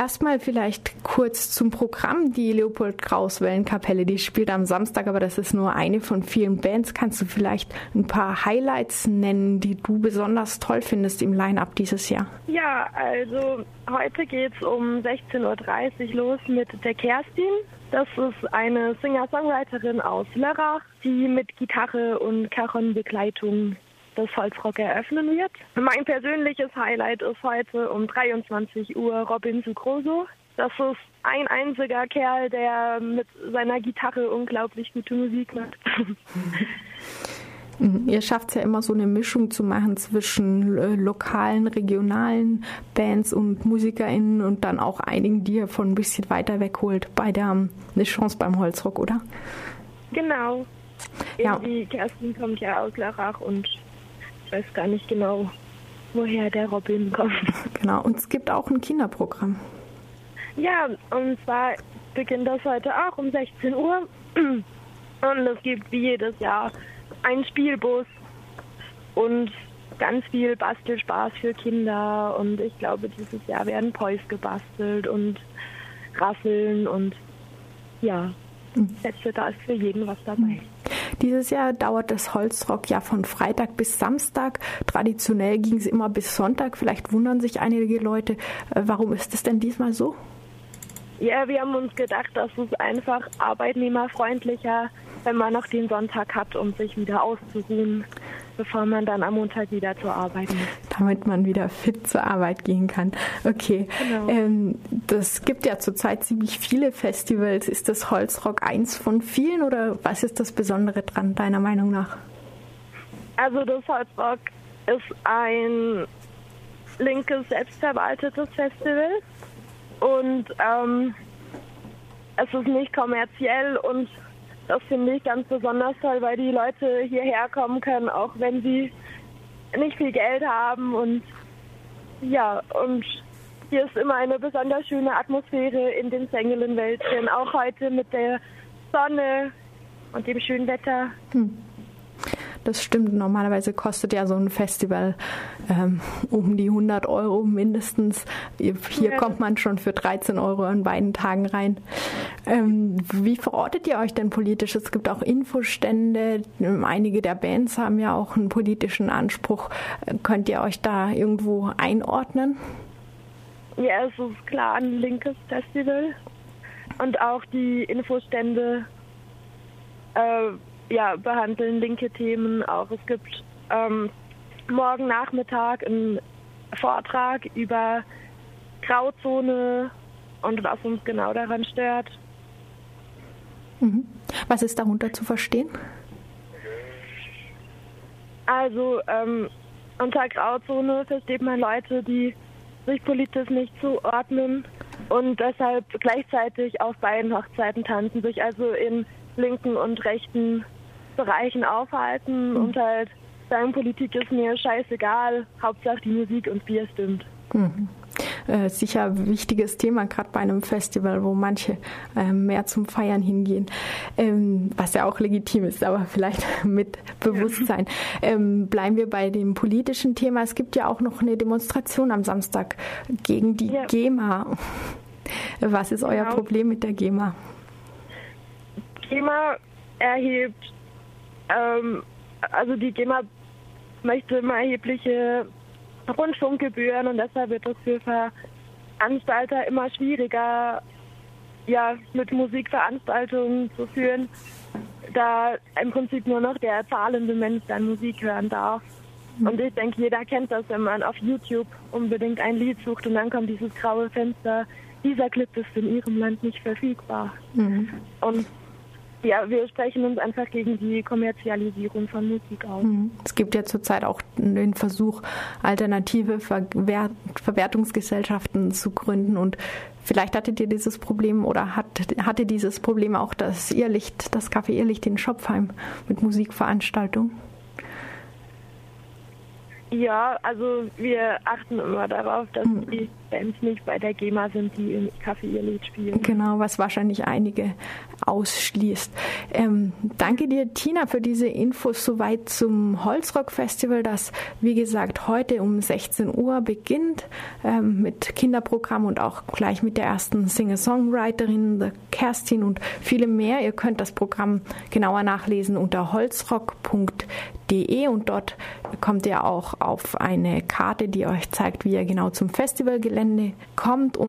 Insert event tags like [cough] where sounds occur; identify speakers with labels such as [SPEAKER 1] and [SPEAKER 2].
[SPEAKER 1] Erstmal vielleicht kurz zum Programm. Die Leopold Kraus Wellenkapelle, die spielt am Samstag, aber das ist nur eine von vielen Bands. Kannst du vielleicht ein paar Highlights nennen, die du besonders toll findest im Line-Up dieses Jahr?
[SPEAKER 2] Ja, also heute geht es um 16.30 Uhr los mit der Kerstin. Das ist eine Singer-Songwriterin aus Lörrach, die mit Gitarre und Cajon-Begleitung das Holzrock eröffnen wird. Mein persönliches Highlight ist heute um 23 Uhr Robin Sucroso. Das ist ein einziger Kerl, der mit seiner Gitarre unglaublich gute Musik macht. [laughs]
[SPEAKER 1] Ihr schafft es ja immer so eine Mischung zu machen zwischen äh, lokalen, regionalen Bands und MusikerInnen und dann auch einigen, die ihr von ein bisschen weiter wegholt bei der um, Eine Chance beim Holzrock, oder?
[SPEAKER 2] Genau. Ja. Die Kerstin kommt ja aus Lörrach und ich weiß gar nicht genau, woher der Robin kommt.
[SPEAKER 1] Genau, und es gibt auch ein Kinderprogramm.
[SPEAKER 2] Ja, und zwar beginnt das heute auch um 16 Uhr. Und es gibt wie jedes Jahr einen Spielbus und ganz viel Bastelspaß für Kinder. Und ich glaube, dieses Jahr werden Pois gebastelt und Rasseln und ja, Sätze, da ist für jeden was dabei.
[SPEAKER 1] Dieses Jahr dauert das Holzrock ja von Freitag bis Samstag. Traditionell ging es immer bis Sonntag. Vielleicht wundern sich einige Leute, äh, warum ist es denn diesmal so?
[SPEAKER 2] Ja, wir haben uns gedacht, das ist einfach arbeitnehmerfreundlicher, wenn man noch den Sonntag hat, um sich wieder auszuruhen bevor man dann am Montag wieder zur Arbeit muss.
[SPEAKER 1] Damit man wieder fit zur Arbeit gehen kann. Okay. Genau. Ähm, das gibt ja zurzeit ziemlich viele Festivals. Ist das Holzrock eins von vielen oder was ist das Besondere dran, deiner Meinung nach?
[SPEAKER 2] Also das Holzrock ist ein linkes, selbstverwaltetes Festival und ähm, es ist nicht kommerziell und das finde ich ganz besonders toll, weil die Leute hierher kommen können, auch wenn sie nicht viel Geld haben. Und ja, und hier ist immer eine besonders schöne Atmosphäre in den Sengelenwäldchen, auch heute mit der Sonne und dem schönen Wetter. Hm.
[SPEAKER 1] Das stimmt. Normalerweise kostet ja so ein Festival ähm, um die 100 Euro mindestens. Hier ja. kommt man schon für 13 Euro an beiden Tagen rein. Ähm, wie verortet ihr euch denn politisch? Es gibt auch Infostände. Einige der Bands haben ja auch einen politischen Anspruch. Könnt ihr euch da irgendwo einordnen?
[SPEAKER 2] Ja, es ist klar ein linkes Festival. Und auch die Infostände äh, ja, behandeln linke Themen auch. Es gibt ähm, morgen Nachmittag einen Vortrag über Grauzone und was uns genau daran stört.
[SPEAKER 1] Mhm. Was ist darunter zu verstehen?
[SPEAKER 2] Also ähm, unter Grauzone versteht man Leute, die sich politisch nicht zuordnen und deshalb gleichzeitig auf beiden Hochzeiten tanzen, sich also in linken und rechten Bereichen aufhalten mhm. und halt sagen, Politik ist mir scheißegal, Hauptsache die Musik und Bier stimmt. Mhm.
[SPEAKER 1] Äh, sicher wichtiges Thema, gerade bei einem Festival, wo manche äh, mehr zum Feiern hingehen, ähm, was ja auch legitim ist, aber vielleicht [laughs] mit Bewusstsein. Ähm, bleiben wir bei dem politischen Thema. Es gibt ja auch noch eine Demonstration am Samstag gegen die ja. GEMA. Was ist euer genau. Problem mit der GEMA?
[SPEAKER 2] GEMA erhebt ähm, also die GEMA möchte immer erhebliche Rundfunkgebühren und deshalb wird es für Veranstalter immer schwieriger, ja, mit Musikveranstaltungen zu führen, da im Prinzip nur noch der zahlende Mensch dann Musik hören darf. Mhm. Und ich denke, jeder kennt das, wenn man auf YouTube unbedingt ein Lied sucht und dann kommt dieses graue Fenster. Dieser Clip ist in Ihrem Land nicht verfügbar. Mhm. Und ja, wir sprechen uns einfach gegen die Kommerzialisierung von Musik aus. Mhm.
[SPEAKER 1] Es gibt ja zurzeit auch den Versuch, alternative Verwert Verwertungsgesellschaften zu gründen und vielleicht hattet ihr dieses Problem oder hat, hatte dieses Problem auch das Irrlicht, das Café Irrlicht in Schopfheim mit Musikveranstaltungen?
[SPEAKER 2] Ja, also wir achten immer darauf, dass mhm. die Bands nicht bei der GEMA sind, die im Café ihr Lied spielen.
[SPEAKER 1] Genau, was wahrscheinlich einige ausschließt. Ähm, danke dir, Tina, für diese Infos soweit zum Holzrock Festival, das, wie gesagt, heute um 16 Uhr beginnt ähm, mit Kinderprogramm und auch gleich mit der ersten Singer-Songwriterin, Kerstin und viele mehr. Ihr könnt das Programm genauer nachlesen unter holzrock.de und dort kommt ihr auch auf eine Karte, die euch zeigt, wie ihr genau zum Festivalgelände kommt.